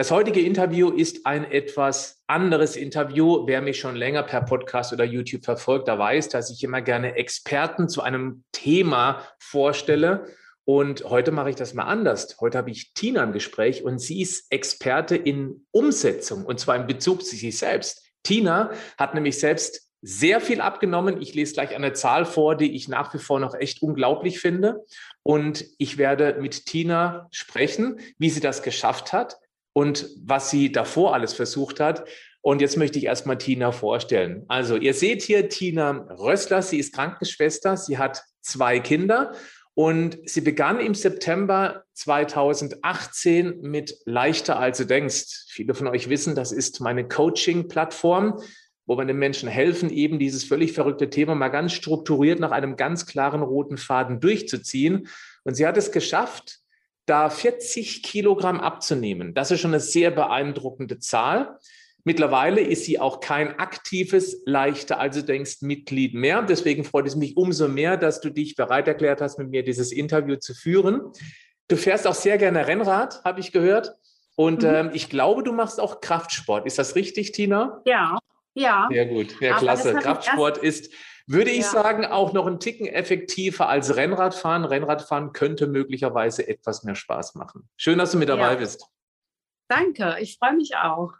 Das heutige Interview ist ein etwas anderes Interview. Wer mich schon länger per Podcast oder YouTube verfolgt, da weiß, dass ich immer gerne Experten zu einem Thema vorstelle. Und heute mache ich das mal anders. Heute habe ich Tina im Gespräch und sie ist Experte in Umsetzung und zwar in Bezug zu sich selbst. Tina hat nämlich selbst sehr viel abgenommen. Ich lese gleich eine Zahl vor, die ich nach wie vor noch echt unglaublich finde. Und ich werde mit Tina sprechen, wie sie das geschafft hat, und was sie davor alles versucht hat. Und jetzt möchte ich erstmal Tina vorstellen. Also ihr seht hier Tina Rössler, sie ist Krankenschwester, sie hat zwei Kinder und sie begann im September 2018 mit Leichter als du denkst. Viele von euch wissen, das ist meine Coaching-Plattform, wo wir den Menschen helfen, eben dieses völlig verrückte Thema mal ganz strukturiert nach einem ganz klaren roten Faden durchzuziehen. Und sie hat es geschafft, da 40 Kilogramm abzunehmen. Das ist schon eine sehr beeindruckende Zahl. Mittlerweile ist sie auch kein aktives, leichter, also denkst Mitglied mehr. Deswegen freut es mich umso mehr, dass du dich bereit erklärt hast, mit mir dieses Interview zu führen. Du fährst auch sehr gerne Rennrad, habe ich gehört. Und mhm. ähm, ich glaube, du machst auch Kraftsport. Ist das richtig, Tina? Ja, ja. Sehr gut. Ja, klasse. Kraftsport ist würde ich ja. sagen, auch noch einen Ticken effektiver als Rennradfahren. Rennradfahren könnte möglicherweise etwas mehr Spaß machen. Schön, dass du mit dabei ja. bist. Danke, ich freue mich auch.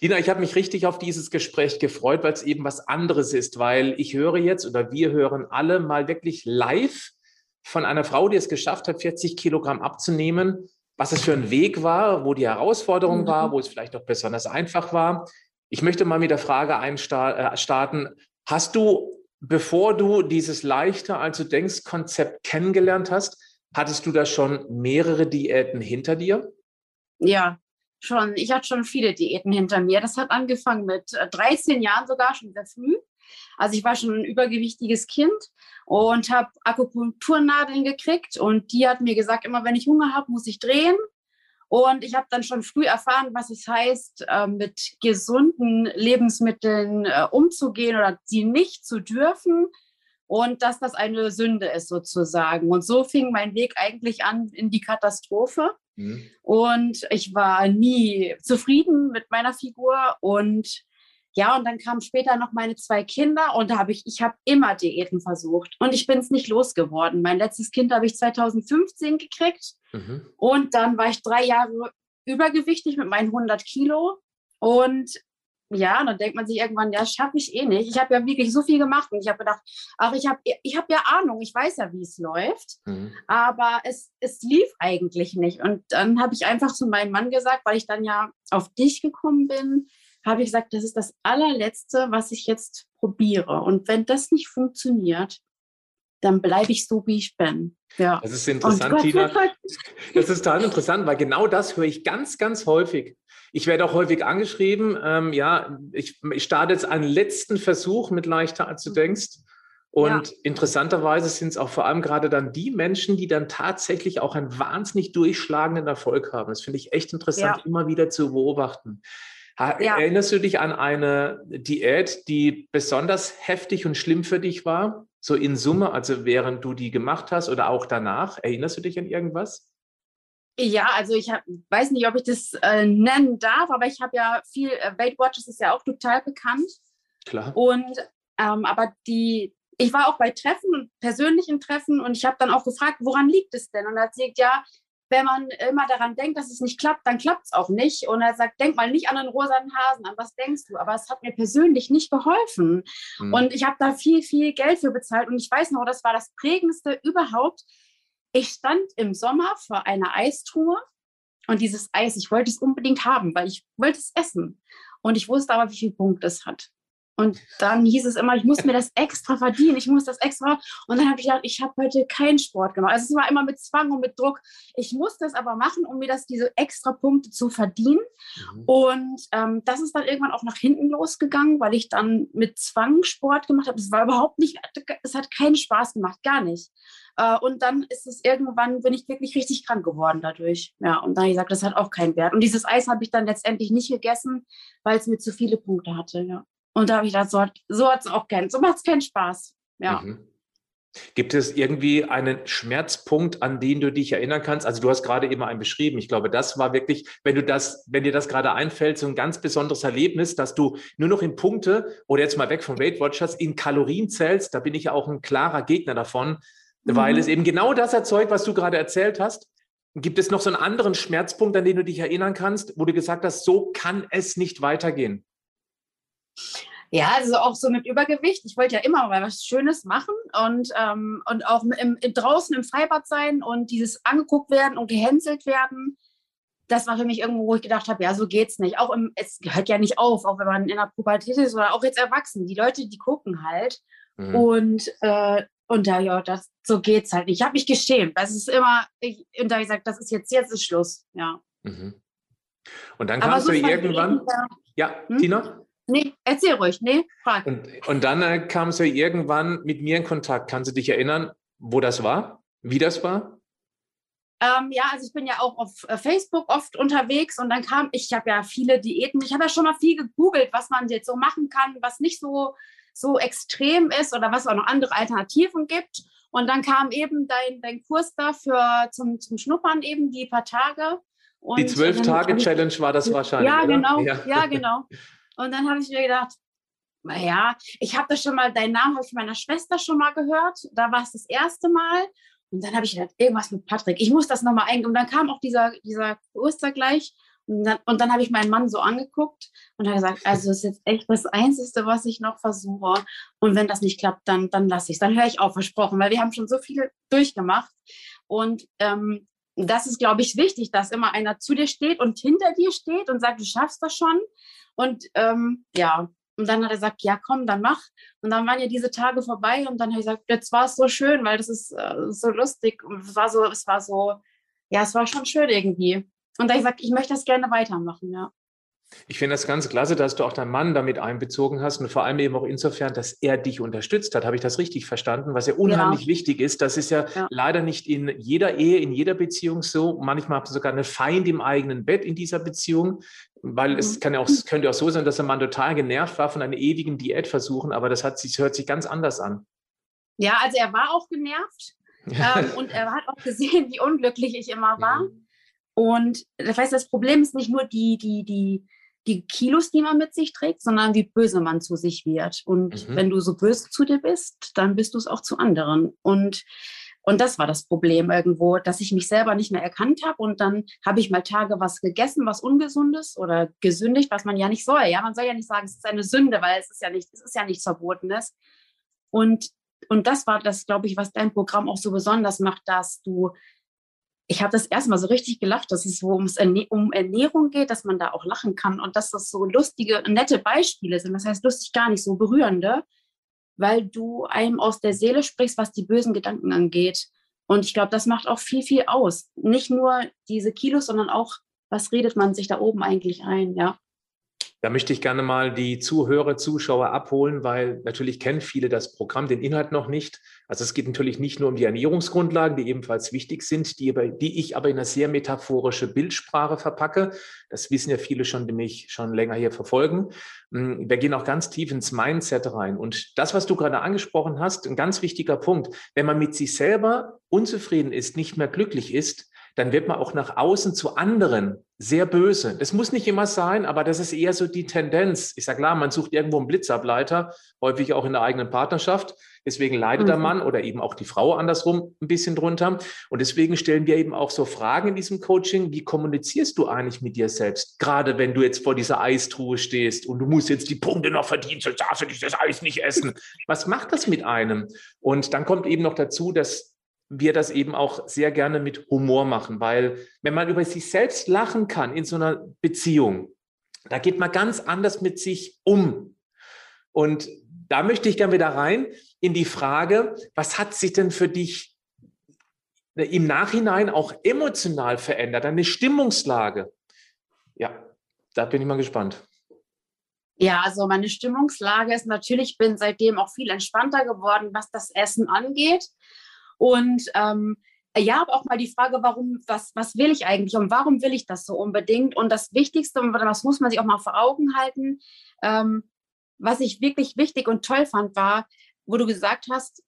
Dina, ich habe mich richtig auf dieses Gespräch gefreut, weil es eben was anderes ist, weil ich höre jetzt oder wir hören alle mal wirklich live von einer Frau, die es geschafft hat, 40 Kilogramm abzunehmen, was es für ein Weg war, wo die Herausforderung mhm. war, wo es vielleicht auch besonders einfach war. Ich möchte mal mit der Frage einstarten, äh, Hast du, bevor du dieses leichter als du denkst Konzept kennengelernt hast, hattest du da schon mehrere Diäten hinter dir? Ja, schon. Ich hatte schon viele Diäten hinter mir. Das hat angefangen mit 13 äh, Jahren sogar, schon sehr früh. Also ich war schon ein übergewichtiges Kind und habe Akupunkturnadeln gekriegt und die hat mir gesagt, immer wenn ich Hunger habe, muss ich drehen. Und ich habe dann schon früh erfahren, was es heißt, äh, mit gesunden Lebensmitteln äh, umzugehen oder sie nicht zu dürfen und dass das eine Sünde ist sozusagen. Und so fing mein Weg eigentlich an in die Katastrophe. Mhm. Und ich war nie zufrieden mit meiner Figur und ja, und dann kamen später noch meine zwei Kinder und da habe ich, ich habe immer Diäten versucht und ich bin es nicht losgeworden. Mein letztes Kind habe ich 2015 gekriegt mhm. und dann war ich drei Jahre übergewichtig mit meinen 100 Kilo und ja, dann denkt man sich irgendwann, ja, schaffe ich eh nicht. Ich habe ja wirklich so viel gemacht und ich habe gedacht, ach, ich habe ich hab ja Ahnung, ich weiß ja, wie es läuft, mhm. aber es, es lief eigentlich nicht. Und dann habe ich einfach zu meinem Mann gesagt, weil ich dann ja auf dich gekommen bin, habe ich gesagt, das ist das allerletzte, was ich jetzt probiere. Und wenn das nicht funktioniert, dann bleibe ich so, wie ich bin. Ja. Das ist interessant, Tina. Das ist total interessant, weil genau das höre ich ganz, ganz häufig. Ich werde auch häufig angeschrieben, ähm, ja, ich, ich, starte jetzt einen letzten Versuch mit leichter, als du mhm. denkst. Und ja. interessanterweise sind es auch vor allem gerade dann die Menschen, die dann tatsächlich auch einen wahnsinnig durchschlagenden Erfolg haben. Das finde ich echt interessant, ja. immer wieder zu beobachten. Ja. Erinnerst du dich an eine Diät, die besonders heftig und schlimm für dich war? So in Summe, also während du die gemacht hast oder auch danach? Erinnerst du dich an irgendwas? Ja, also ich hab, weiß nicht, ob ich das äh, nennen darf, aber ich habe ja viel, äh, Weight Watchers ist ja auch total bekannt. Klar. Und ähm, aber die, ich war auch bei Treffen und persönlichen Treffen und ich habe dann auch gefragt, woran liegt es denn? Und er hat gesagt, ja, wenn man immer daran denkt, dass es nicht klappt, dann klappt es auch nicht. Und er sagt, denk mal nicht an den rosanen Hasen, an was denkst du? Aber es hat mir persönlich nicht geholfen. Mhm. Und ich habe da viel, viel Geld für bezahlt. Und ich weiß noch, das war das prägendste überhaupt. Ich stand im Sommer vor einer Eistruhe und dieses Eis, ich wollte es unbedingt haben, weil ich wollte es essen. Und ich wusste aber, wie viel Punkt es hat. Und dann hieß es immer, ich muss mir das extra verdienen, ich muss das extra. Und dann habe ich gedacht, ich habe heute keinen Sport gemacht. Also es war immer mit Zwang und mit Druck. Ich muss das aber machen, um mir das diese extra Punkte zu verdienen. Mhm. Und ähm, das ist dann irgendwann auch nach hinten losgegangen, weil ich dann mit Zwang Sport gemacht habe. Es war überhaupt nicht, es hat keinen Spaß gemacht, gar nicht. Äh, und dann ist es irgendwann, bin ich wirklich richtig krank geworden dadurch. Ja, und dann habe ich gesagt, das hat auch keinen Wert. Und dieses Eis habe ich dann letztendlich nicht gegessen, weil es mir zu viele Punkte hatte. Ja. Und da habe ich gedacht, so hat so es auch keinen, so macht es keinen Spaß. Ja. Mhm. Gibt es irgendwie einen Schmerzpunkt, an den du dich erinnern kannst? Also du hast gerade immer einen beschrieben. Ich glaube, das war wirklich, wenn du das, wenn dir das gerade einfällt, so ein ganz besonderes Erlebnis, dass du nur noch in Punkte oder jetzt mal weg von Weight Watchers in Kalorien zählst. Da bin ich ja auch ein klarer Gegner davon, mhm. weil es eben genau das erzeugt, was du gerade erzählt hast. Gibt es noch so einen anderen Schmerzpunkt, an den du dich erinnern kannst, wo du gesagt hast, so kann es nicht weitergehen? Ja, also auch so mit Übergewicht. Ich wollte ja immer mal was Schönes machen und, ähm, und auch im, im, draußen im Freibad sein und dieses angeguckt werden und gehänselt werden. Das war für mich irgendwo, wo ich gedacht habe, ja, so geht's nicht. Auch im, es hört ja nicht auf, auch wenn man in der Pubertät ist oder auch jetzt erwachsen. Die Leute, die gucken halt. Mhm. Und, äh, und da, ja, das, so geht's halt. Ich habe mich geschämt. Das ist immer, ich, und da habe ich gesagt, das ist jetzt, jetzt ist Schluss. Ja. Mhm. Und dann kamst so du irgendwann. Ja, hm? Tina? Nee, erzähl ruhig. Nee, frag. Und, und dann äh, kam sie irgendwann mit mir in Kontakt. Kannst du dich erinnern, wo das war? Wie das war? Ähm, ja, also ich bin ja auch auf äh, Facebook oft unterwegs und dann kam, ich habe ja viele Diäten, ich habe ja schon mal viel gegoogelt, was man jetzt so machen kann, was nicht so, so extrem ist oder was auch noch andere Alternativen gibt. Und dann kam eben dein, dein Kurs da für, zum, zum Schnuppern eben die paar Tage. Und die Zwölf-Tage-Challenge war das wahrscheinlich. Ja, genau. Ja. ja, genau. Und dann habe ich mir gedacht, naja, ich habe das schon mal, deinen Namen habe ich meiner Schwester schon mal gehört. Da war es das erste Mal. Und dann habe ich gedacht, irgendwas mit Patrick. Ich muss das nochmal eingeben. Und dann kam auch dieser, dieser Ostergleich. Und dann, dann habe ich meinen Mann so angeguckt und habe gesagt, also das ist jetzt echt das Einzige, was ich noch versuche. Und wenn das nicht klappt, dann, dann lasse ich es. Dann höre ich auf, versprochen, weil wir haben schon so viel durchgemacht. Und ähm, das ist, glaube ich, wichtig, dass immer einer zu dir steht und hinter dir steht und sagt, du schaffst das schon. Und ähm, ja, und dann hat er gesagt, ja, komm, dann mach. Und dann waren ja diese Tage vorbei und dann habe ich gesagt, jetzt war es so schön, weil das ist äh, so lustig und es war so, es war so, ja, es war schon schön irgendwie. Und da habe ich gesagt, ich möchte das gerne weitermachen, ja. Ich finde das ganz klasse, dass du auch deinen Mann damit einbezogen hast und vor allem eben auch insofern, dass er dich unterstützt hat. Habe ich das richtig verstanden? Was ja unheimlich ja. wichtig ist. Das ist ja, ja, leider nicht in jeder Ehe, in jeder Beziehung so. Manchmal habt ihr sogar eine Feind im eigenen Bett in dieser Beziehung, weil mhm. es kann ja auch, könnte auch so sein, dass der Mann total genervt war von einer ewigen Diätversuchen, aber das hat sich, hört sich ganz anders an. Ja, also er war auch genervt ähm, und er hat auch gesehen, wie unglücklich ich immer war. Mhm. Und das heißt, das Problem ist nicht nur die, die, die, die Kilos, die man mit sich trägt, sondern wie böse man zu sich wird. Und mhm. wenn du so böse zu dir bist, dann bist du es auch zu anderen. Und, und das war das Problem irgendwo, dass ich mich selber nicht mehr erkannt habe. Und dann habe ich mal Tage was gegessen, was Ungesundes oder gesündigt, was man ja nicht soll. Ja, man soll ja nicht sagen, es ist eine Sünde, weil es ist ja nicht, es ist ja nichts Verbotenes. Und, und das war das, glaube ich, was dein Programm auch so besonders macht, dass du ich habe das erstmal so richtig gelacht, dass es wo ums Erne um Ernährung geht, dass man da auch lachen kann und dass das so lustige, nette Beispiele sind. Das heißt lustig gar nicht so berührende, weil du einem aus der Seele sprichst, was die bösen Gedanken angeht. Und ich glaube, das macht auch viel, viel aus. Nicht nur diese Kilos, sondern auch, was redet man sich da oben eigentlich ein, ja. Da möchte ich gerne mal die Zuhörer, Zuschauer abholen, weil natürlich kennen viele das Programm, den Inhalt noch nicht. Also es geht natürlich nicht nur um die Ernährungsgrundlagen, die ebenfalls wichtig sind, die, die ich aber in eine sehr metaphorische Bildsprache verpacke. Das wissen ja viele schon, die mich schon länger hier verfolgen. Hm, wir gehen auch ganz tief ins Mindset rein. Und das, was du gerade angesprochen hast, ein ganz wichtiger Punkt. Wenn man mit sich selber unzufrieden ist, nicht mehr glücklich ist, dann wird man auch nach außen zu anderen sehr böse. Das muss nicht immer sein, aber das ist eher so die Tendenz. Ich sage klar, man sucht irgendwo einen Blitzableiter, häufig auch in der eigenen Partnerschaft. Deswegen leidet mhm. der Mann oder eben auch die Frau andersrum ein bisschen drunter. Und deswegen stellen wir eben auch so Fragen in diesem Coaching. Wie kommunizierst du eigentlich mit dir selbst? Gerade wenn du jetzt vor dieser Eistruhe stehst und du musst jetzt die Punkte noch verdienen, sonst darfst du das Eis nicht essen. Was macht das mit einem? Und dann kommt eben noch dazu, dass wir das eben auch sehr gerne mit Humor machen, weil wenn man über sich selbst lachen kann in so einer Beziehung, da geht man ganz anders mit sich um. Und da möchte ich gerne wieder rein in die Frage, was hat sich denn für dich im Nachhinein auch emotional verändert, deine Stimmungslage? Ja, da bin ich mal gespannt. Ja, also meine Stimmungslage ist natürlich, ich bin seitdem auch viel entspannter geworden, was das Essen angeht. Und ähm, ja, aber auch mal die Frage, warum, was, was will ich eigentlich und warum will ich das so unbedingt? Und das Wichtigste, und das muss man sich auch mal vor Augen halten, ähm, was ich wirklich wichtig und toll fand, war, wo du gesagt hast,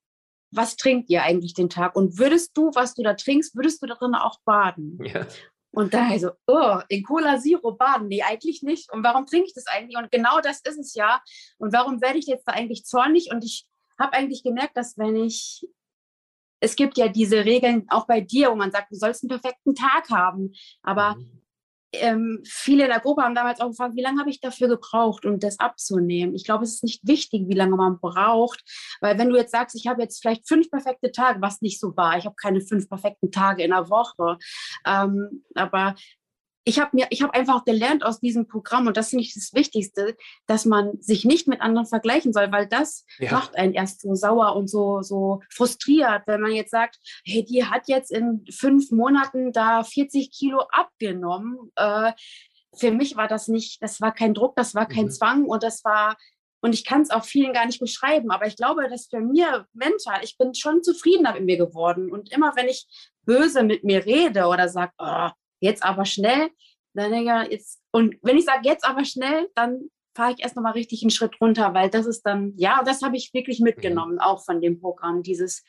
was trinkt ihr eigentlich den Tag? Und würdest du, was du da trinkst, würdest du darin auch baden? Ja. Und da so, oh, in Cola Zero baden? Nee, eigentlich nicht. Und warum trinke ich das eigentlich? Und genau das ist es ja. Und warum werde ich jetzt da eigentlich zornig? Und ich habe eigentlich gemerkt, dass wenn ich, es gibt ja diese Regeln auch bei dir, wo man sagt, du sollst einen perfekten Tag haben. Aber mhm ähm, viele in der Gruppe haben damals auch gefragt, wie lange habe ich dafür gebraucht, um das abzunehmen? Ich glaube, es ist nicht wichtig, wie lange man braucht, weil wenn du jetzt sagst, ich habe jetzt vielleicht fünf perfekte Tage, was nicht so war, ich habe keine fünf perfekten Tage in der Woche, ähm, aber ich habe mir, ich habe einfach gelernt aus diesem Programm und das finde ich das Wichtigste, dass man sich nicht mit anderen vergleichen soll, weil das ja. macht einen erst so sauer und so so frustriert, wenn man jetzt sagt, hey, die hat jetzt in fünf Monaten da 40 Kilo abgenommen. Äh, für mich war das nicht, das war kein Druck, das war kein mhm. Zwang und das war und ich kann es auch vielen gar nicht beschreiben, aber ich glaube, dass für mir mental, ich bin schon zufriedener mit mir geworden und immer wenn ich böse mit mir rede oder sage, oh, jetzt aber schnell. Dann denke ich, jetzt, und wenn ich sage jetzt aber schnell, dann fahre ich erst nochmal richtig einen Schritt runter, weil das ist dann, ja, das habe ich wirklich mitgenommen, mhm. auch von dem Programm, dieses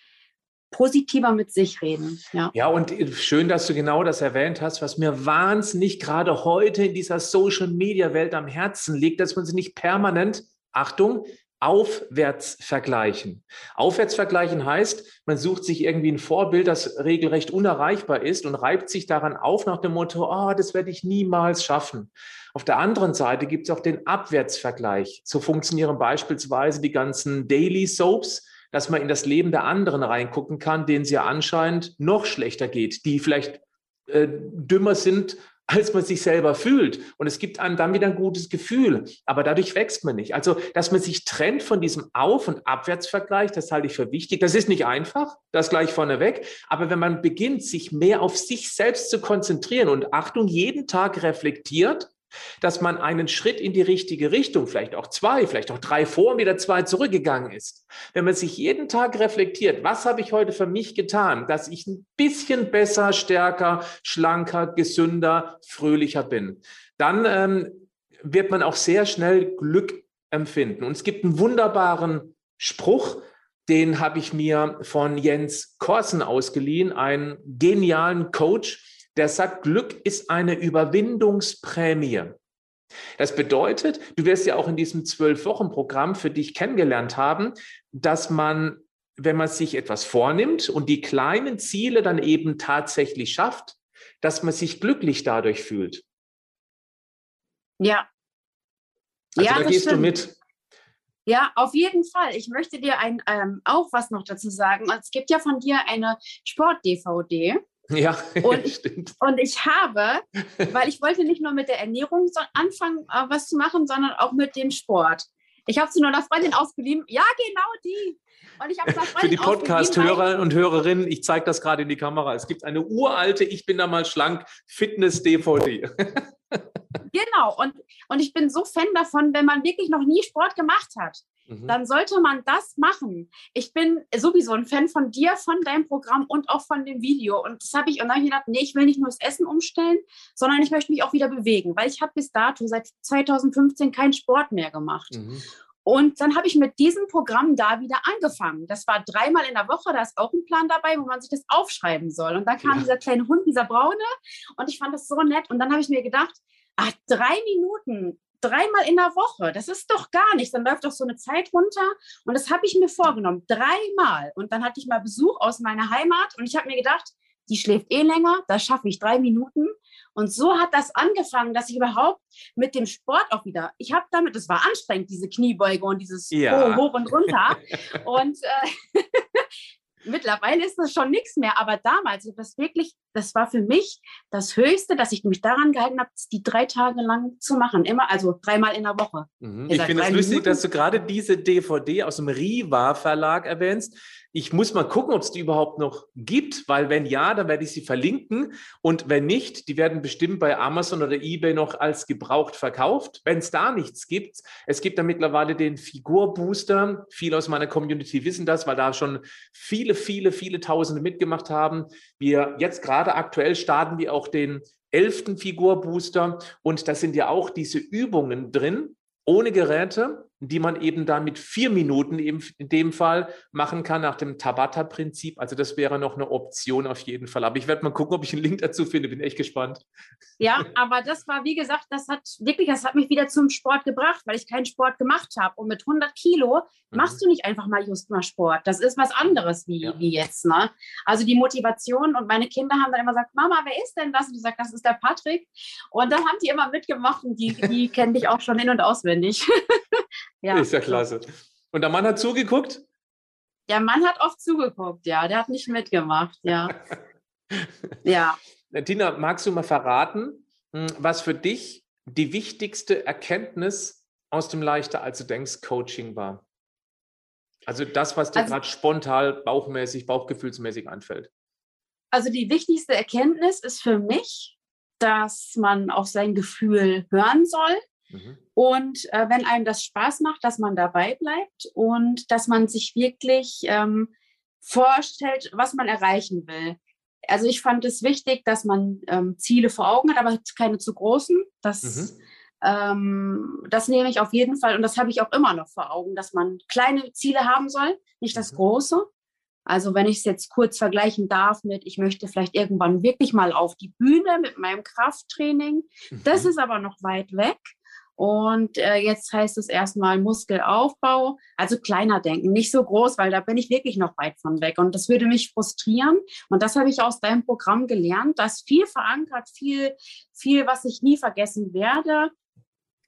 positiver mit sich reden. Ja. ja, und schön, dass du genau das erwähnt hast, was mir wahnsinnig gerade heute in dieser Social-Media-Welt am Herzen liegt, dass man sie nicht permanent, Achtung, aufwärts vergleichen. Aufwärts vergleichen heißt, man sucht sich irgendwie ein Vorbild, das regelrecht unerreichbar ist und reibt sich daran auf nach dem Motto, oh, das werde ich niemals schaffen. Auf der anderen Seite gibt es auch den Abwärtsvergleich. So funktionieren beispielsweise die ganzen Daily Soaps, dass man in das Leben der anderen reingucken kann, denen es ja anscheinend noch schlechter geht, die vielleicht äh, dümmer sind als man sich selber fühlt. Und es gibt einem dann wieder ein gutes Gefühl. Aber dadurch wächst man nicht. Also, dass man sich trennt von diesem Auf- und Abwärtsvergleich, das halte ich für wichtig. Das ist nicht einfach, das gleich vorneweg. Aber wenn man beginnt, sich mehr auf sich selbst zu konzentrieren und Achtung, jeden Tag reflektiert, dass man einen Schritt in die richtige Richtung, vielleicht auch zwei, vielleicht auch drei vor und wieder zwei zurückgegangen ist. Wenn man sich jeden Tag reflektiert, was habe ich heute für mich getan, dass ich ein bisschen besser, stärker, schlanker, gesünder, fröhlicher bin, dann ähm, wird man auch sehr schnell Glück empfinden. Und es gibt einen wunderbaren Spruch, den habe ich mir von Jens Korsen ausgeliehen, einen genialen Coach, der sagt, Glück ist eine Überwindungsprämie. Das bedeutet, du wirst ja auch in diesem Zwölf-Wochen-Programm für dich kennengelernt haben, dass man, wenn man sich etwas vornimmt und die kleinen Ziele dann eben tatsächlich schafft, dass man sich glücklich dadurch fühlt. Ja. Also ja, da gehst stimmt. du mit. Ja, auf jeden Fall. Ich möchte dir ein, ähm, auch was noch dazu sagen. Es gibt ja von dir eine Sport-DVD. Ja, und, stimmt. Und ich habe, weil ich wollte nicht nur mit der Ernährung anfangen, äh, was zu machen, sondern auch mit dem Sport. Ich habe sie nur einer Freundin ausgeliehen. Ja, genau die. Und ich habe Für die Podcast-Hörer und Hörerinnen, ich zeige das gerade in die Kamera. Es gibt eine uralte, ich bin da mal schlank, Fitness-DVD. genau. Und, und ich bin so Fan davon, wenn man wirklich noch nie Sport gemacht hat. Mhm. Dann sollte man das machen. Ich bin sowieso ein Fan von dir, von deinem Programm und auch von dem Video. Und das habe ich, und dann habe ich gedacht, nee, ich will nicht nur das Essen umstellen, sondern ich möchte mich auch wieder bewegen, weil ich habe bis dato seit 2015 keinen Sport mehr gemacht. Mhm. Und dann habe ich mit diesem Programm da wieder angefangen. Das war dreimal in der Woche, da ist auch ein Plan dabei, wo man sich das aufschreiben soll. Und dann kam ja. dieser kleine Hund, dieser braune, und ich fand das so nett. Und dann habe ich mir gedacht, ach, drei Minuten dreimal in der Woche, das ist doch gar nichts. Dann läuft doch so eine Zeit runter. Und das habe ich mir vorgenommen, dreimal. Und dann hatte ich mal Besuch aus meiner Heimat und ich habe mir gedacht, die schläft eh länger, da schaffe ich drei Minuten. Und so hat das angefangen, dass ich überhaupt mit dem Sport auch wieder, ich habe damit, es war anstrengend, diese Kniebeuge und dieses ja. hoch, hoch und runter. und äh, mittlerweile ist das schon nichts mehr, aber damals, das wirklich das war für mich das Höchste, dass ich mich daran gehalten habe, die drei Tage lang zu machen. Immer, also dreimal in der Woche. Mhm. Ich finde es lustig, Minuten. dass du gerade diese DVD aus dem Riva Verlag erwähnst. Ich muss mal gucken, ob es die überhaupt noch gibt, weil wenn ja, dann werde ich sie verlinken. Und wenn nicht, die werden bestimmt bei Amazon oder eBay noch als gebraucht verkauft. Wenn es da nichts gibt, es gibt da mittlerweile den Figurbooster. Viele aus meiner Community wissen das, weil da schon viele, viele, viele Tausende mitgemacht haben. Wir jetzt gerade aktuell starten wir auch den elften Figurbooster und da sind ja auch diese Übungen drin, ohne Geräte, die man eben dann mit vier Minuten eben in dem Fall machen kann nach dem Tabata-Prinzip. Also das wäre noch eine Option auf jeden Fall. Aber ich werde mal gucken, ob ich einen Link dazu finde. Bin echt gespannt. Ja, aber das war, wie gesagt, das hat wirklich, das hat mich wieder zum Sport gebracht, weil ich keinen Sport gemacht habe. Und mit 100 Kilo mhm. machst du nicht einfach mal just mal Sport. Das ist was anderes wie, ja. wie jetzt. Ne? Also die Motivation und meine Kinder haben dann immer gesagt, Mama, wer ist denn das? Und ich sage, das ist der Patrick. Und dann haben die immer mitgemacht und die, die kennen dich auch schon in- und auswendig. Ja. Ist ja klasse. Und der Mann hat zugeguckt? Der Mann hat oft zugeguckt, ja. Der hat nicht mitgemacht, ja. ja. Tina, magst du mal verraten, hm, was für dich die wichtigste Erkenntnis aus dem Leichter als du denkst Coaching war? Also das, was dir also, gerade spontan, bauchmäßig, bauchgefühlsmäßig einfällt. Also die wichtigste Erkenntnis ist für mich, dass man auf sein Gefühl hören soll, Mhm. Und äh, wenn einem das Spaß macht, dass man dabei bleibt und dass man sich wirklich ähm, vorstellt, was man erreichen will. Also ich fand es wichtig, dass man ähm, Ziele vor Augen hat, aber keine zu großen. Das, mhm. ähm, das nehme ich auf jeden Fall und das habe ich auch immer noch vor Augen, dass man kleine Ziele haben soll, nicht das mhm. große. Also wenn ich es jetzt kurz vergleichen darf mit, ich möchte vielleicht irgendwann wirklich mal auf die Bühne mit meinem Krafttraining. Mhm. Das ist aber noch weit weg. Und äh, jetzt heißt es erstmal Muskelaufbau, also kleiner denken, nicht so groß, weil da bin ich wirklich noch weit von weg. Und das würde mich frustrieren. Und das habe ich aus deinem Programm gelernt, dass viel verankert, viel, viel, was ich nie vergessen werde.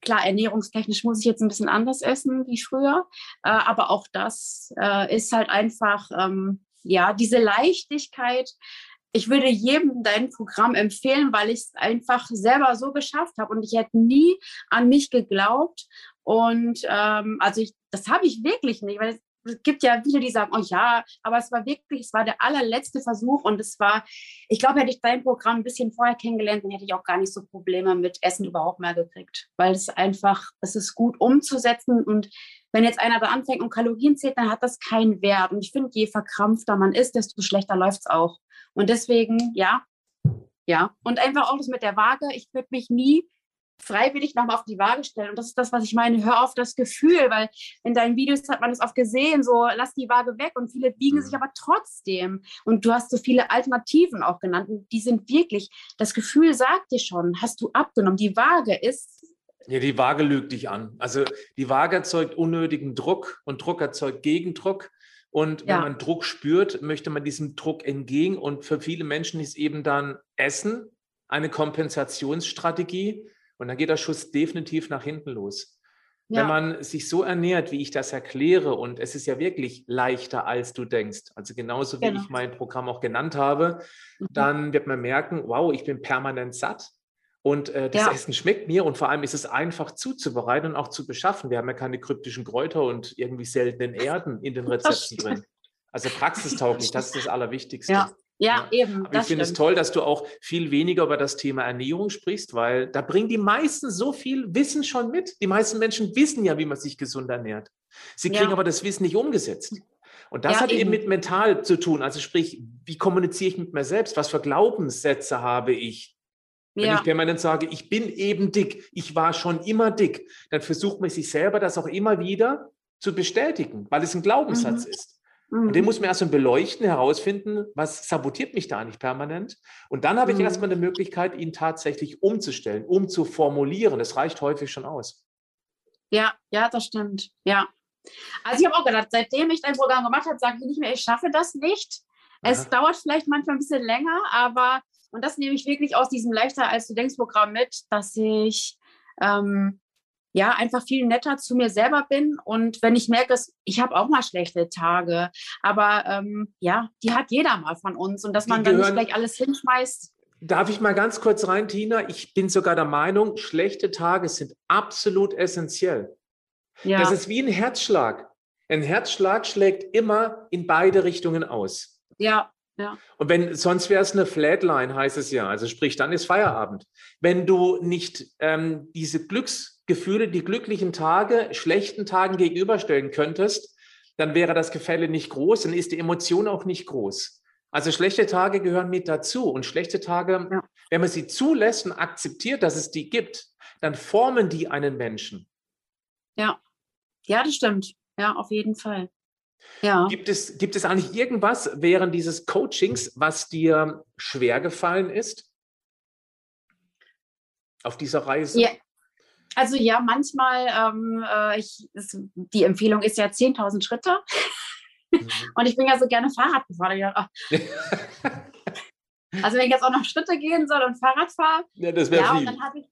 Klar, ernährungstechnisch muss ich jetzt ein bisschen anders essen wie früher, äh, aber auch das äh, ist halt einfach, ähm, ja, diese Leichtigkeit, ich würde jedem dein Programm empfehlen, weil ich es einfach selber so geschafft habe und ich hätte nie an mich geglaubt. Und ähm, also ich, das habe ich wirklich nicht, weil es, gibt ja viele, die sagen, oh ja, aber es war wirklich, es war der allerletzte Versuch und es war, ich glaube, hätte ich dein Programm ein bisschen vorher kennengelernt, dann hätte ich auch gar nicht so Probleme mit Essen überhaupt mehr gekriegt, weil es einfach, es ist gut umzusetzen und wenn jetzt einer da anfängt und Kalorien zählt, dann hat das keinen Wert. Und ich finde, je verkrampfter man ist, desto schlechter läuft es auch. Und deswegen, ja, ja. Und einfach auch das mit der Waage. Ich würde mich nie freiwillig nochmal auf die Waage stellen. Und das ist das, was ich meine. Hör auf das Gefühl, weil in deinen Videos hat man das oft gesehen, so lass die Waage weg und viele biegen sich mhm. aber trotzdem. Und du hast so viele Alternativen auch genannt. Und die sind wirklich, das Gefühl sagt dir schon, hast du abgenommen. Die Waage ist. Ja, die Waage lügt dich an. Also die Waage erzeugt unnötigen Druck und Druck erzeugt Gegendruck. Und wenn ja. man Druck spürt, möchte man diesem Druck entgegen. Und für viele Menschen ist eben dann Essen eine Kompensationsstrategie. Und dann geht der Schuss definitiv nach hinten los. Ja. Wenn man sich so ernährt, wie ich das erkläre, und es ist ja wirklich leichter, als du denkst, also genauso wie genau. ich mein Programm auch genannt habe, mhm. dann wird man merken, wow, ich bin permanent satt. Und äh, das ja. Essen schmeckt mir und vor allem ist es einfach zuzubereiten und auch zu beschaffen. Wir haben ja keine kryptischen Kräuter und irgendwie seltenen Erden in den Rezepten drin. Also praxistauglich, das ist das Allerwichtigste. Ja. Ja, ja, eben. Ich finde es toll, dass du auch viel weniger über das Thema Ernährung sprichst, weil da bringen die meisten so viel Wissen schon mit. Die meisten Menschen wissen ja, wie man sich gesund ernährt. Sie kriegen ja. aber das Wissen nicht umgesetzt. Und das ja, hat eben. eben mit mental zu tun. Also sprich, wie kommuniziere ich mit mir selbst? Was für Glaubenssätze habe ich? Wenn ja. ich permanent sage, ich bin eben dick, ich war schon immer dick, dann versucht man sich selber das auch immer wieder zu bestätigen, weil es ein Glaubenssatz mhm. ist. Und den mhm. muss man erstmal beleuchten, herausfinden, was sabotiert mich da nicht permanent. Und dann habe ich mhm. erstmal eine Möglichkeit, ihn tatsächlich umzustellen, umzuformulieren. Das reicht häufig schon aus. Ja, ja, das stimmt. Ja. Also ich habe auch gedacht, seitdem ich dein Programm gemacht habe, sage ich nicht mehr, ich schaffe das nicht. Es Aha. dauert vielleicht manchmal ein bisschen länger, aber und das nehme ich wirklich aus diesem Leichter als du denkst Programm mit, dass ich ähm, ja, einfach viel netter zu mir selber bin. Und wenn ich merke, dass ich habe auch mal schlechte Tage, aber ähm, ja, die hat jeder mal von uns und dass man dann nicht gleich alles hinschmeißt. Darf ich mal ganz kurz rein, Tina? Ich bin sogar der Meinung, schlechte Tage sind absolut essentiell. Ja. Das ist wie ein Herzschlag. Ein Herzschlag schlägt immer in beide Richtungen aus. Ja, ja. Und wenn, sonst wäre es eine Flatline, heißt es ja. Also sprich, dann ist Feierabend. Wenn du nicht ähm, diese Glücksgefühle, die glücklichen Tage, schlechten Tagen gegenüberstellen könntest, dann wäre das Gefälle nicht groß, dann ist die Emotion auch nicht groß. Also schlechte Tage gehören mit dazu. Und schlechte Tage, ja. wenn man sie zulässt und akzeptiert, dass es die gibt, dann formen die einen Menschen. Ja, ja, das stimmt. Ja, auf jeden Fall. Ja. Gibt es, gibt es eigentlich irgendwas während dieses Coachings, was dir schwer gefallen ist? Auf dieser Reise? Ja. Also ja, manchmal, ähm, äh, ich, es, die Empfehlung ist ja 10.000 Schritte. Mhm. Und ich bin ja so gerne Fahrrad gefahren. also wenn ich jetzt auch noch Schritte gehen soll und Fahrrad fahre. Ja, das wäre ja, viel. Und dann habe ich,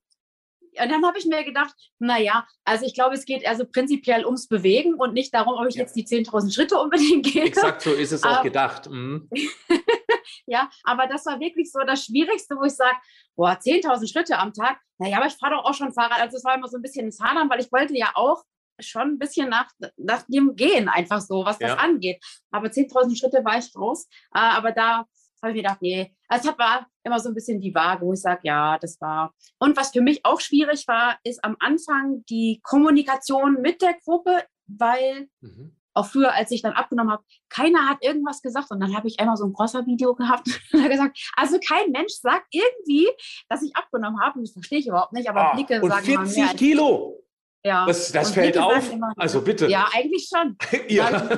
und dann habe ich mir gedacht, naja, also ich glaube, es geht also prinzipiell ums Bewegen und nicht darum, ob ich ja. jetzt die 10.000 Schritte unbedingt gehe. Exakt so ist es auch gedacht. Mhm. ja, aber das war wirklich so das Schwierigste, wo ich sage, boah, 10.000 Schritte am Tag, naja, aber ich fahre doch auch schon Fahrrad. Also es war immer so ein bisschen ins Hadern, weil ich wollte ja auch schon ein bisschen nach, nach dem gehen, einfach so, was das ja. angeht. Aber 10.000 Schritte war ich raus. Äh, aber da habe ich mir gedacht, nee, also es war immer so ein bisschen die Waage, wo ich sage, ja, das war. Und was für mich auch schwierig war, ist am Anfang die Kommunikation mit der Gruppe, weil mhm. auch früher, als ich dann abgenommen habe, keiner hat irgendwas gesagt. Und dann habe ich einmal so ein großer Video gehabt und hat gesagt, also kein Mensch sagt irgendwie, dass ich abgenommen habe. Und das verstehe ich überhaupt nicht, aber ah, Blicke und sagen 40 mehr Kilo. Ja. Das, das fällt auf. Immer, also bitte. Ja, eigentlich schon. ja.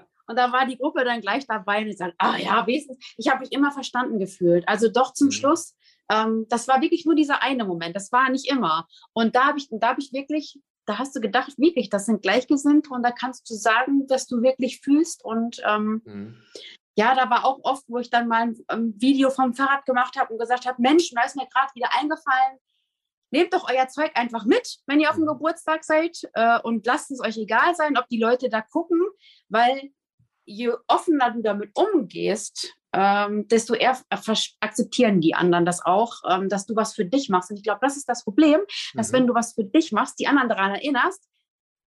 Und da war die Gruppe dann gleich dabei und sage, ah ja, wenigstens, ich habe mich immer verstanden gefühlt. Also doch zum mhm. Schluss, ähm, das war wirklich nur dieser eine Moment, das war nicht immer. Und da habe ich, da habe ich wirklich, da hast du gedacht, wirklich, das sind Gleichgesinnte und da kannst du sagen, dass du wirklich fühlst. Und ähm, mhm. ja, da war auch oft, wo ich dann mal ein, ein Video vom Fahrrad gemacht habe und gesagt habe, Mensch, da ist mir gerade wieder eingefallen, nehmt doch euer Zeug einfach mit, wenn ihr auf dem mhm. Geburtstag seid äh, und lasst es euch egal sein, ob die Leute da gucken, weil je offener du damit umgehst, ähm, desto eher akzeptieren die anderen das auch, ähm, dass du was für dich machst. Und ich glaube, das ist das Problem, dass mhm. wenn du was für dich machst, die anderen daran erinnerst,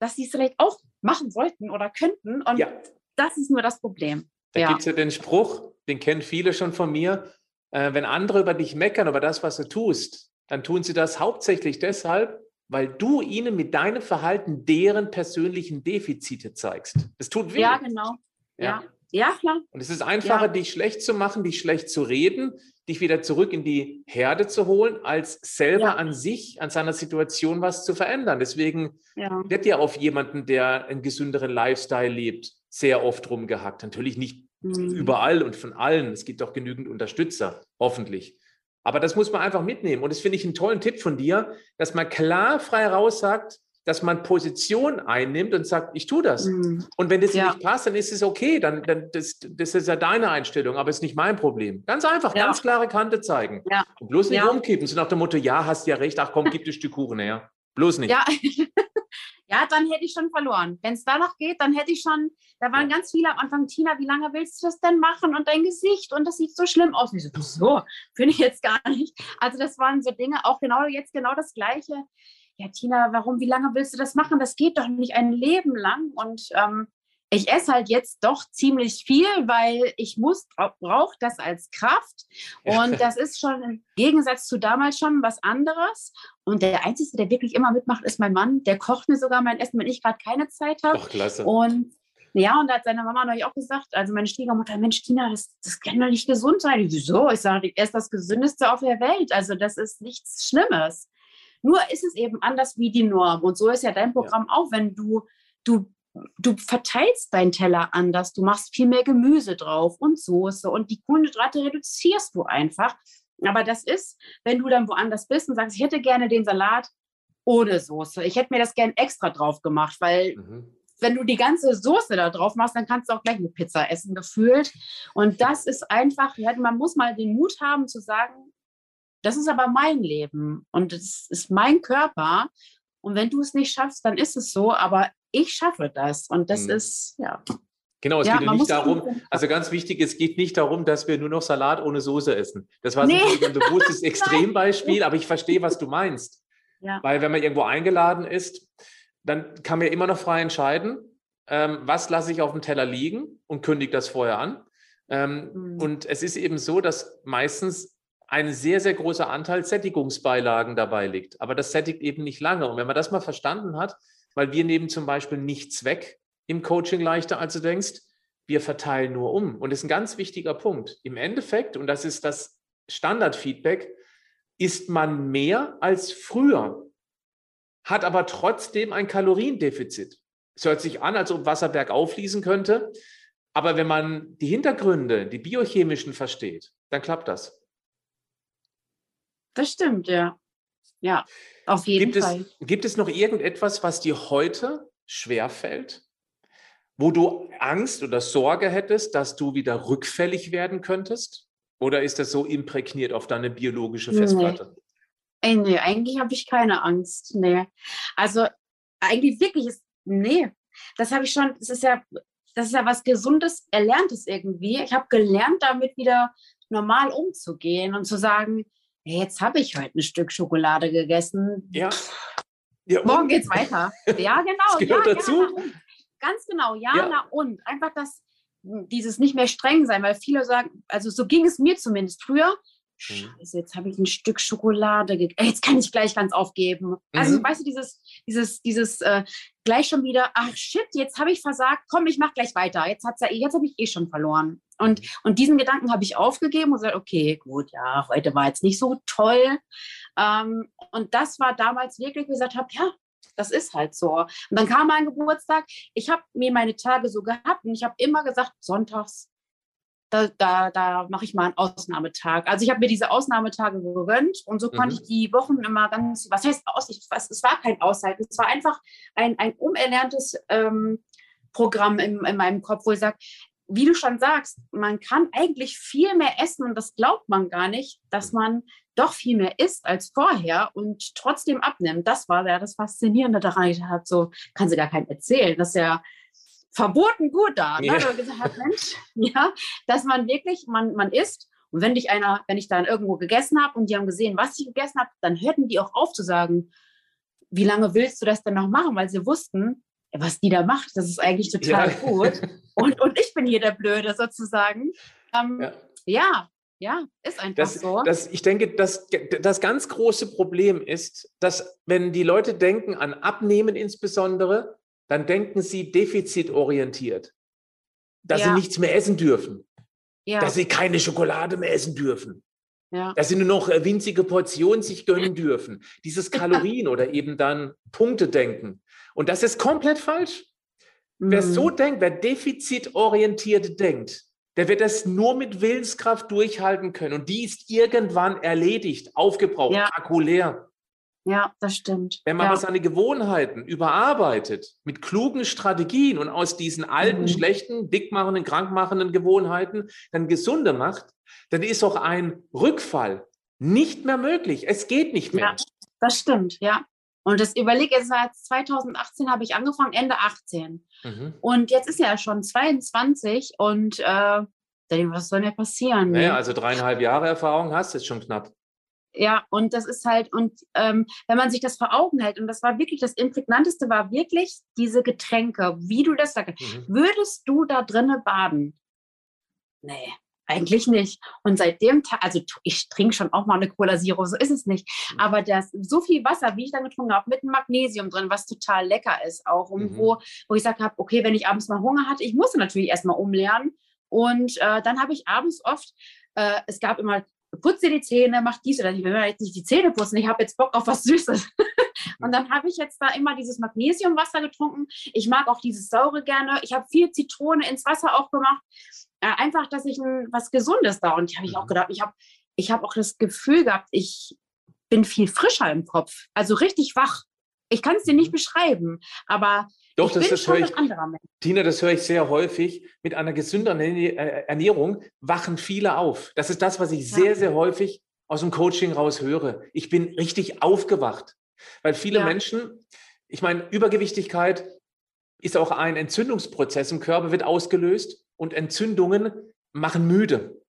dass sie es vielleicht auch machen sollten oder könnten. Und ja. das ist nur das Problem. Da ja. gibt es ja den Spruch, den kennen viele schon von mir, äh, wenn andere über dich meckern, über das, was du tust, dann tun sie das hauptsächlich deshalb, weil du ihnen mit deinem Verhalten deren persönlichen Defizite zeigst. Das tut weh. Ja, genau. Ja. ja. klar. Und es ist einfacher, ja. dich schlecht zu machen, dich schlecht zu reden, dich wieder zurück in die Herde zu holen, als selber ja. an sich, an seiner Situation was zu verändern. Deswegen wird ja auf jemanden, der einen gesünderen Lifestyle lebt, sehr oft rumgehackt. Natürlich nicht mhm. überall und von allen. Es gibt auch genügend Unterstützer, hoffentlich. Aber das muss man einfach mitnehmen. Und das finde ich einen tollen Tipp von dir, dass man klar frei raus sagt, dass man Position einnimmt und sagt, ich tue das. Mhm. Und wenn das ja. nicht passt, dann ist es okay. Dann, dann das, das ist ja deine Einstellung, aber es ist nicht mein Problem. Ganz einfach, ja. ganz klare Kante zeigen. Ja. Und bloß nicht umkippen, so nach dem Motto, ja, hast ja recht, ach komm, gib das Stück Kuchen her. Bloß nicht. Ja. ja, dann hätte ich schon verloren. Wenn es danach geht, dann hätte ich schon, da waren ganz viele am Anfang, Tina, wie lange willst du das denn machen? Und dein Gesicht und das sieht so schlimm aus. Und ich so, so, finde ich jetzt gar nicht. Also das waren so Dinge, auch genau jetzt genau das Gleiche ja, Tina, warum, wie lange willst du das machen? Das geht doch nicht ein Leben lang. Und ähm, ich esse halt jetzt doch ziemlich viel, weil ich muss, brauche das als Kraft. Und das ist schon im Gegensatz zu damals schon was anderes. Und der Einzige, der wirklich immer mitmacht, ist mein Mann. Der kocht mir sogar mein Essen, wenn ich gerade keine Zeit habe. Ach, klasse. Und ja, und da hat seine Mama neulich auch gesagt, also meine Schwiegermutter, Mensch, Tina, das, das kann doch nicht gesund sein. Wieso? Ich sage, er ist das Gesündeste auf der Welt. Also das ist nichts Schlimmes. Nur ist es eben anders wie die Norm. Und so ist ja dein Programm ja. auch, wenn du, du, du verteilst deinen Teller anders, du machst viel mehr Gemüse drauf und Soße und die Kohlenhydrate reduzierst du einfach. Aber das ist, wenn du dann woanders bist und sagst, ich hätte gerne den Salat ohne Soße. Ich hätte mir das gerne extra drauf gemacht, weil mhm. wenn du die ganze Soße da drauf machst, dann kannst du auch gleich eine Pizza essen, gefühlt. Und das ist einfach, man muss mal den Mut haben zu sagen, das ist aber mein Leben und es ist mein Körper Und wenn du es nicht schaffst, dann ist es so. Aber ich schaffe das. Und das mhm. ist, ja. Genau, es ja, geht ja nicht darum, also ganz wichtig, es geht nicht darum, dass wir nur noch Salat ohne Soße essen. Das war nee. ein bewusstes Extrembeispiel, aber ich verstehe, was du meinst. Ja. Weil wenn man irgendwo eingeladen ist, dann kann man immer noch frei entscheiden, ähm, was lasse ich auf dem Teller liegen und kündige das vorher an. Ähm, mhm. Und es ist eben so, dass meistens ein sehr, sehr großer Anteil Sättigungsbeilagen dabei liegt. Aber das sättigt eben nicht lange. Und wenn man das mal verstanden hat, weil wir nehmen zum Beispiel nichts weg im Coaching leichter, als du denkst, wir verteilen nur um. Und das ist ein ganz wichtiger Punkt. Im Endeffekt, und das ist das Standardfeedback, isst man mehr als früher, hat aber trotzdem ein Kaloriendefizit. Es hört sich an, als ob Wasser bergauf fließen könnte. Aber wenn man die Hintergründe, die biochemischen versteht, dann klappt das. Das stimmt, ja. Ja, auf jeden gibt Fall. Es, gibt es noch irgendetwas, was dir heute schwerfällt, wo du Angst oder Sorge hättest, dass du wieder rückfällig werden könntest? Oder ist das so imprägniert auf deine biologische Festplatte? Nee, nee eigentlich habe ich keine Angst. Nee. Also eigentlich wirklich ist, nee. Das habe ich schon, das ist ja, das ist ja was Gesundes, Erlerntes irgendwie. Ich habe gelernt, damit wieder normal umzugehen und zu sagen, hey, jetzt habe ich heute ein Stück Schokolade gegessen. Ja. ja Morgen geht's weiter. Ja, genau. Das gehört ja, dazu. Ja, Ganz genau, ja, ja, na und. Einfach das, dieses nicht mehr streng sein, weil viele sagen, also so ging es mir zumindest früher. Mhm. Scheiße, jetzt habe ich ein Stück Schokolade gegessen. Jetzt kann ich gleich ganz aufgeben. Also, mhm. weißt du, dieses, dieses, dieses äh, gleich schon wieder, ach shit, jetzt habe ich versagt, komm, ich mache gleich weiter. Jetzt, hat's ja, eh, jetzt habe ich eh schon verloren. Und, mhm. und diesen Gedanken habe ich aufgegeben und gesagt, okay, gut, ja, heute war jetzt nicht so toll. Ähm, und das war damals wirklich, wie ich gesagt habe, ja, das ist halt so. Und dann kam mein Geburtstag. Ich habe mir meine Tage so gehabt und ich habe immer gesagt, sonntags, da, da, da mache ich mal einen Ausnahmetag. Also ich habe mir diese Ausnahmetage gegönnt und so mhm. konnte ich die Wochen immer ganz, was heißt aus? Ich, was, es war kein Aushalten, es war einfach ein, ein umerlerntes ähm, Programm in, in meinem Kopf, wo ich sage, wie du schon sagst, man kann eigentlich viel mehr essen und das glaubt man gar nicht, dass man doch viel mehr isst als vorher und trotzdem abnimmt. Das war ja das Faszinierende daran. Ich habe so, kann sie gar keinen erzählen. Das ist ja verboten gut da. Ne? Ja. gesagt, Mensch, ja, dass man wirklich, man, man isst und wenn dich einer, wenn ich dann irgendwo gegessen habe und die haben gesehen, was ich gegessen habe, dann hörten die auch auf zu sagen, wie lange willst du das denn noch machen? Weil sie wussten, was die da macht, das ist eigentlich total ja. gut. Und, und ich bin hier der Blöde sozusagen. Ähm, ja. ja. ja. ist einfach das, so. Das, ich denke, das, das ganz große Problem ist, dass wenn die Leute denken an Abnehmen insbesondere, dann denken sie defizitorientiert. Dass ja. sie nichts mehr essen dürfen. Ja. Dass sie keine Schokolade mehr essen dürfen. Ja. Dass sie nur noch äh, winzige Portionen sich gönnen dürfen. Dieses Kalorien oder eben dann Punkte denken. Und das ist komplett falsch. Mhm. Wer so denkt, wer defizitorientiert denkt, der wird das nur mit Willenskraft durchhalten können. Und die ist irgendwann erledigt, aufgebraucht, ja. Akku leer. Ja, das stimmt. Wenn man ja. seine Gewohnheiten überarbeitet mit klugen Strategien und aus diesen alten, mhm. schlechten, dickmachenden, krankmachenden Gewohnheiten dann gesunde macht, dann ist auch ein Rückfall nicht mehr möglich. Es geht nicht mehr. Ja, das stimmt, ja. Und das überlege jetzt seit 2018 habe ich angefangen, Ende 18. Mhm. Und jetzt ist ja schon 22 und äh, was soll mir passieren? Naja, ne? also dreieinhalb Jahre Erfahrung hast, ist schon knapp. Ja, und das ist halt, und ähm, wenn man sich das vor Augen hält, und das war wirklich das Imprägnanteste, war wirklich diese Getränke, wie du das sagst. Mhm. Würdest du da drinnen baden? Nee, eigentlich nicht. Und seitdem, also ich trinke schon auch mal eine Cola Zero, so ist es nicht. Mhm. Aber das so viel Wasser, wie ich dann getrunken habe, mit Magnesium drin, was total lecker ist auch. Und mhm. wo, wo ich gesagt habe, okay, wenn ich abends mal Hunger hatte, ich musste natürlich erstmal umlernen. Und äh, dann habe ich abends oft, äh, es gab immer putz dir die Zähne, mach dies oder ich will jetzt nicht die Zähne putzen, ich habe jetzt Bock auf was Süßes. und dann habe ich jetzt da immer dieses Magnesiumwasser getrunken. Ich mag auch dieses Saure gerne. Ich habe viel Zitrone ins Wasser auch gemacht. Äh, einfach, dass ich ein, was Gesundes da. Und ich habe ich auch mhm. gedacht, ich habe ich hab auch das Gefühl gehabt, ich bin viel frischer im Kopf. Also richtig wach. Ich kann es dir nicht mhm. beschreiben, aber doch, ich das, das höre ich, Tina, das höre ich sehr häufig. Mit einer gesünderen äh, Ernährung wachen viele auf. Das ist das, was ich ja. sehr, sehr häufig aus dem Coaching raus höre. Ich bin richtig aufgewacht. Weil viele ja. Menschen, ich meine, Übergewichtigkeit ist auch ein Entzündungsprozess im Körper, wird ausgelöst und Entzündungen machen müde.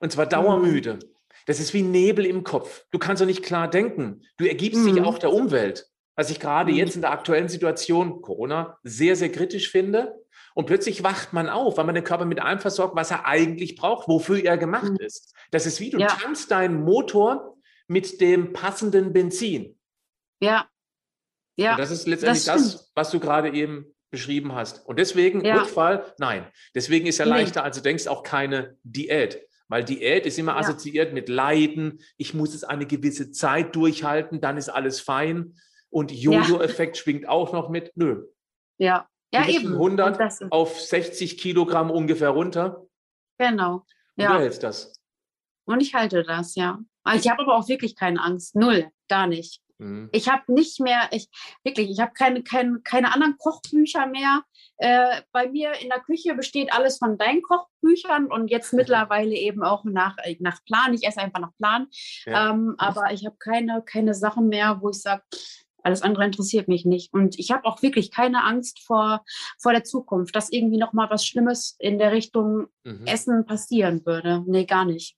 Und zwar dauermüde. Mhm. Das ist wie Nebel im Kopf. Du kannst doch nicht klar denken. Du ergibst mhm. dich auch der Umwelt. Was ich gerade mhm. jetzt in der aktuellen Situation, Corona, sehr, sehr kritisch finde. Und plötzlich wacht man auf, weil man den Körper mit allem versorgt, was er eigentlich braucht, wofür er gemacht mhm. ist. Das ist wie, du ja. tankst deinen Motor mit dem passenden Benzin. Ja. Ja. Und das ist letztendlich das, das, was du gerade eben beschrieben hast. Und deswegen, ja. Rückfall, nein. Deswegen ist ja leichter, als du denkst, auch keine Diät. Weil Diät ist immer ja. assoziiert mit Leiden. Ich muss es eine gewisse Zeit durchhalten, dann ist alles fein. Und Jojo-Effekt ja. schwingt auch noch mit. Nö. Ja, ja eben. 100 auf 60 Kilogramm ungefähr runter. Genau. Und ja. du hältst das. Und ich halte das, ja. Ich habe aber auch wirklich keine Angst. Null. Gar nicht. Mhm. Ich habe nicht mehr, ich wirklich, ich habe keine, keine, keine anderen Kochbücher mehr. Äh, bei mir in der Küche besteht alles von deinen Kochbüchern und jetzt mittlerweile eben auch nach, äh, nach Plan. Ich esse einfach nach Plan. Ja. Ähm, aber ich habe keine, keine Sachen mehr, wo ich sage, alles andere interessiert mich nicht. Und ich habe auch wirklich keine Angst vor, vor der Zukunft, dass irgendwie noch mal was Schlimmes in der Richtung mhm. Essen passieren würde. Nee, gar nicht.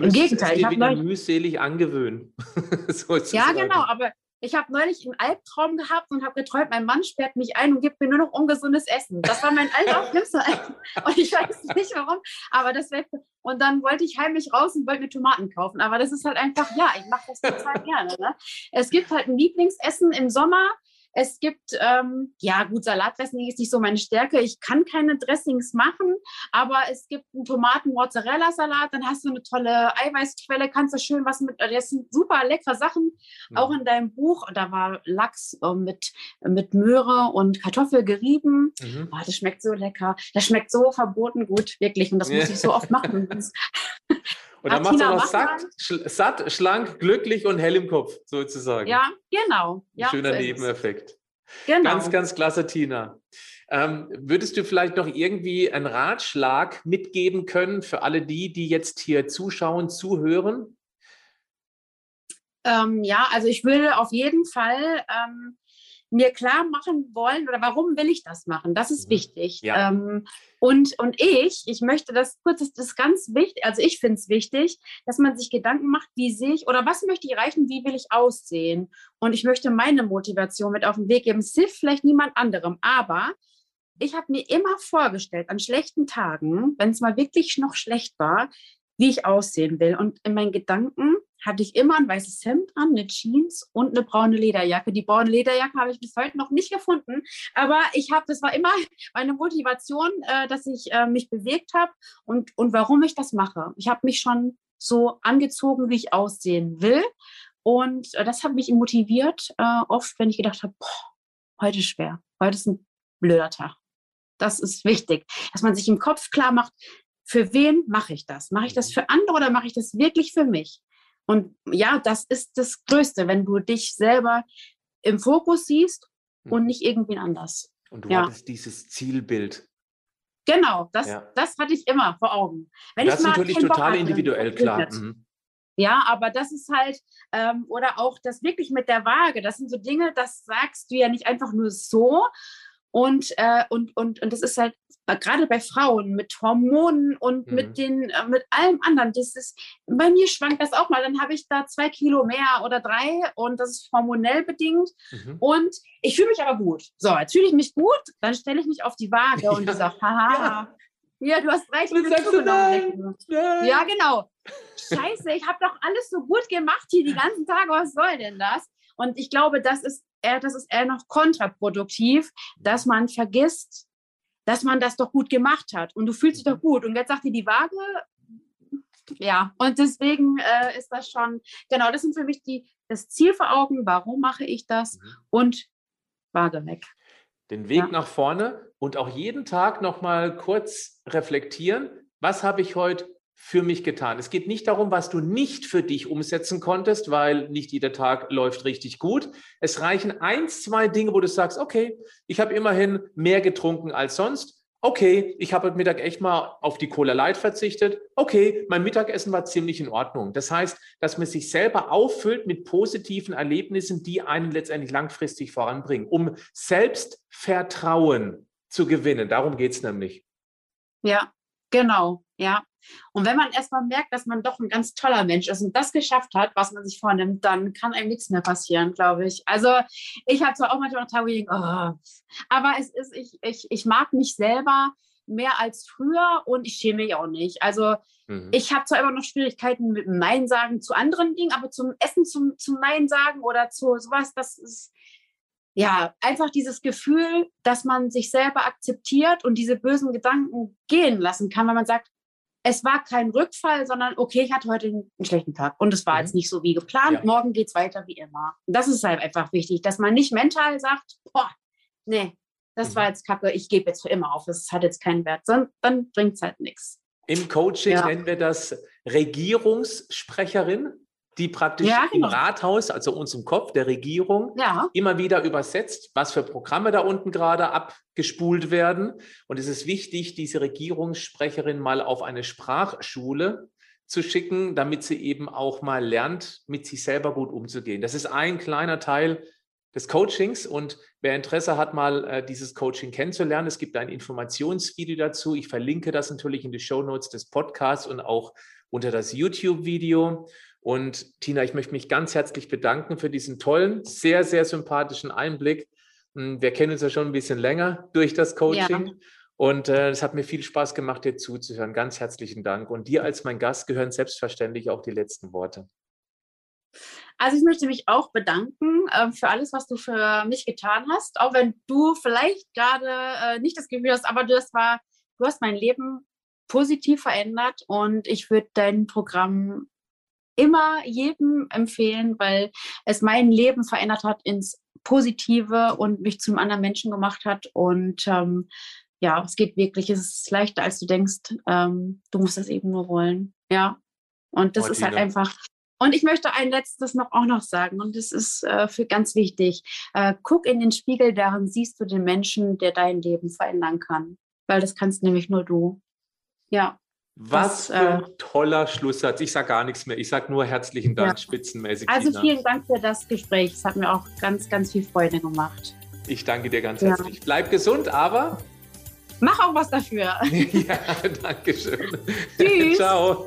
Im Gegenteil, ich habe mühselig angewöhnen. ja, genau, aber ich habe neulich einen Albtraum gehabt und habe geträumt, mein Mann sperrt mich ein und gibt mir nur noch ungesundes Essen. Das war mein allerschlimmster Und ich weiß nicht warum, aber das wäre. Und dann wollte ich heimlich raus und wollte mir Tomaten kaufen. Aber das ist halt einfach, ja, ich mache das total gerne. Ne? Es gibt halt ein Lieblingsessen im Sommer, es gibt, ähm, ja gut, Salatdressing ist nicht so meine Stärke. Ich kann keine Dressings machen, aber es gibt einen Tomaten-Mozzarella-Salat, dann hast du eine tolle Eiweißquelle, kannst du schön was mit, das sind super leckere Sachen. Mhm. Auch in deinem Buch, da war Lachs äh, mit, mit Möhre und Kartoffel gerieben. Mhm. Oh, das schmeckt so lecker. Das schmeckt so verboten gut, wirklich. Und das muss ich so oft machen. Und dann machst du noch satt, satt, schlank, glücklich und hell im Kopf, sozusagen. Ja, genau. Ja, schöner so Nebeneffekt. Genau. Ganz, ganz klasse, Tina. Ähm, würdest du vielleicht noch irgendwie einen Ratschlag mitgeben können für alle die, die jetzt hier zuschauen, zuhören? Ähm, ja, also ich würde auf jeden Fall ähm, mir klar machen wollen oder warum will ich das machen? Das ist mhm. wichtig. Ja. Ähm, und, und ich, ich möchte das kurz, das ist ganz wichtig, also ich finde es wichtig, dass man sich Gedanken macht, wie sehe ich oder was möchte ich erreichen, wie will ich aussehen? Und ich möchte meine Motivation mit auf den Weg geben. Es hilft vielleicht niemand anderem, aber ich habe mir immer vorgestellt, an schlechten Tagen, wenn es mal wirklich noch schlecht war, wie ich aussehen will. Und in meinen Gedanken hatte ich immer ein weißes Hemd an, eine Jeans und eine braune Lederjacke. Die braune Lederjacke habe ich bis heute noch nicht gefunden, aber ich habe, das war immer meine Motivation, äh, dass ich äh, mich bewegt habe und, und warum ich das mache. Ich habe mich schon so angezogen, wie ich aussehen will. Und äh, das hat mich motiviert, äh, oft, wenn ich gedacht habe, heute ist schwer, heute ist ein blöder Tag. Das ist wichtig, dass man sich im Kopf klar macht, für wen mache ich das? Mache ich das mhm. für andere oder mache ich das wirklich für mich? Und ja, das ist das Größte, wenn du dich selber im Fokus siehst und mhm. nicht irgendwie anders. Und du ja. hattest dieses Zielbild. Genau, das, ja. das hatte ich immer vor Augen. Wenn das ist natürlich total individuell, klar. Mhm. Ja, aber das ist halt, ähm, oder auch das wirklich mit der Waage, das sind so Dinge, das sagst du ja nicht einfach nur so, und, äh, und, und, und das ist halt gerade bei Frauen mit Hormonen und mhm. mit, den, äh, mit allem anderen. Das ist, bei mir schwankt das auch mal. Dann habe ich da zwei Kilo mehr oder drei und das ist hormonell bedingt. Mhm. Und ich fühle mich aber gut. So, jetzt fühle ich mich gut, dann stelle ich mich auf die Waage ja. und ich sage, haha. Ja. Ja, du hast recht. Du nein, nein. Ja, genau. Scheiße, ich habe doch alles so gut gemacht hier die ganzen Tage. Was soll denn das? Und ich glaube, das ist eher, das ist eher noch kontraproduktiv, dass man vergisst, dass man das doch gut gemacht hat und du fühlst dich doch mhm. gut. Und jetzt sagt dir die Waage, ja, und deswegen äh, ist das schon, genau, das sind für mich die, das Ziel vor Augen, warum mache ich das mhm. und Waage weg. Den Weg ja. nach vorne und auch jeden Tag nochmal kurz reflektieren, was habe ich heute für mich getan. Es geht nicht darum, was du nicht für dich umsetzen konntest, weil nicht jeder Tag läuft richtig gut. Es reichen eins, zwei Dinge, wo du sagst, okay, ich habe immerhin mehr getrunken als sonst Okay, ich habe heute Mittag echt mal auf die Cola Light verzichtet. Okay, mein Mittagessen war ziemlich in Ordnung. Das heißt, dass man sich selber auffüllt mit positiven Erlebnissen, die einen letztendlich langfristig voranbringen, um Selbstvertrauen zu gewinnen. Darum geht es nämlich. Ja, genau. Ja. Und wenn man erstmal merkt, dass man doch ein ganz toller Mensch ist und das geschafft hat, was man sich vornimmt, dann kann einem nichts mehr passieren, glaube ich. Also ich habe zwar auch manchmal noch Tage, wo ich denke, oh, aber es ist, ich, ich, ich mag mich selber mehr als früher und ich schäme mich auch nicht. Also mhm. ich habe zwar immer noch Schwierigkeiten mit Nein sagen zu anderen Dingen, aber zum Essen zum, zum Nein sagen oder zu sowas, das ist ja einfach dieses Gefühl, dass man sich selber akzeptiert und diese bösen Gedanken gehen lassen kann, weil man sagt, es war kein Rückfall, sondern okay, ich hatte heute einen, schlechten Tag und es war mhm. jetzt nicht so wie geplant. Ja. Morgen geht es weiter wie immer. Und das ist halt einfach wichtig, dass man nicht mental sagt, boah, nee, das mhm. war jetzt kacke, ich gebe jetzt für immer auf, das hat jetzt keinen Wert, sondern dann bringt es halt nichts. Im Coaching ja. nennen wir das Regierungssprecherin die praktisch ja, genau. im Rathaus, also unserem Kopf der Regierung, ja. immer wieder übersetzt, was für Programme da unten gerade abgespult werden. Und es ist wichtig, diese Regierungssprecherin mal auf eine Sprachschule zu schicken, damit sie eben auch mal lernt, mit sich selber gut umzugehen. Das ist ein kleiner Teil des Coachings und wer Interesse hat, mal äh, dieses Coaching kennenzulernen, es gibt ein Informationsvideo dazu. Ich verlinke das natürlich in die Show Notes des Podcasts und auch unter das YouTube-Video. Und Tina, ich möchte mich ganz herzlich bedanken für diesen tollen, sehr, sehr sympathischen Einblick. Hm, wir kennen uns ja schon ein bisschen länger durch das Coaching. Ja. Und äh, es hat mir viel Spaß gemacht, dir zuzuhören. Ganz herzlichen Dank. Und dir als mein Gast gehören selbstverständlich auch die letzten Worte. Also ich möchte mich auch bedanken äh, für alles, was du für mich getan hast. Auch wenn du vielleicht gerade äh, nicht das Gefühl hast, aber das war, du hast mein Leben positiv verändert und ich würde dein Programm immer jedem empfehlen, weil es mein Leben verändert hat ins Positive und mich zum anderen Menschen gemacht hat. Und ähm, ja, es geht wirklich, es ist leichter, als du denkst. Ähm, du musst es eben nur wollen. Ja. Und das Martina. ist halt einfach. Und ich möchte ein letztes noch auch noch sagen, und das ist äh, für ganz wichtig. Äh, guck in den Spiegel, darin siehst du den Menschen, der dein Leben verändern kann. Weil das kannst nämlich nur du. Ja. Was das, für ein äh, toller Schlusssatz. Ich sage gar nichts mehr. Ich sage nur herzlichen Dank, ja. spitzenmäßig. Also Tina. vielen Dank für das Gespräch. Es hat mir auch ganz, ganz viel Freude gemacht. Ich danke dir ganz ja. herzlich. Bleib gesund, aber. Mach auch was dafür. ja, danke schön. Tschüss. Ciao.